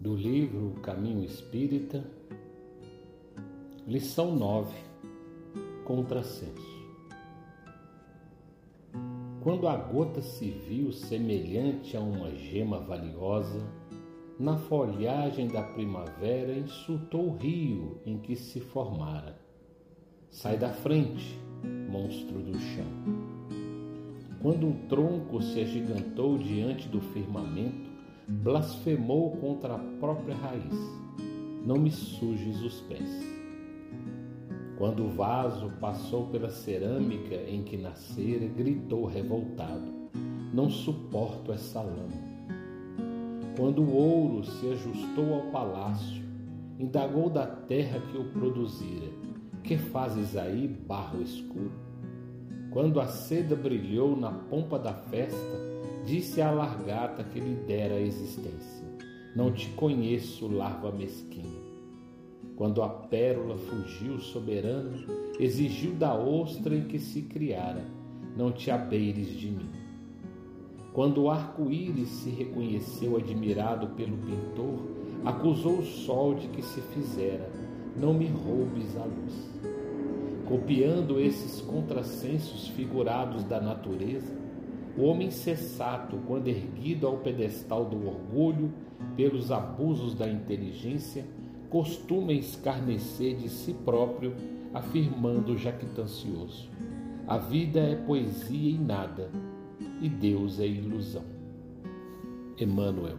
do livro Caminho Espírita, lição 9 Contrassenso. Quando a gota se viu semelhante a uma gema valiosa, na folhagem da primavera insultou o rio em que se formara. Sai da frente, monstro do chão. Quando um tronco se agigantou diante do firmamento, blasfemou contra a própria raiz. Não me sujes os pés. Quando o vaso passou pela cerâmica em que nascera, gritou revoltado: Não suporto essa lama. Quando o ouro se ajustou ao palácio, indagou da terra que o produzira: Que fazes aí, barro escuro? Quando a seda brilhou na pompa da festa, disse à largata que lhe dera a existência: Não te conheço, larva mesquinha. Quando a pérola fugiu soberana, exigiu da ostra em que se criara: Não te abeires de mim. Quando o arco-íris se reconheceu admirado pelo pintor, acusou o sol de que se fizera: Não me roubes a luz. Copiando esses contrassensos figurados da natureza, o homem sensato, quando erguido ao pedestal do orgulho pelos abusos da inteligência, costuma escarnecer de si próprio, afirmando jactancioso: A vida é poesia e nada, e Deus é ilusão. Emmanuel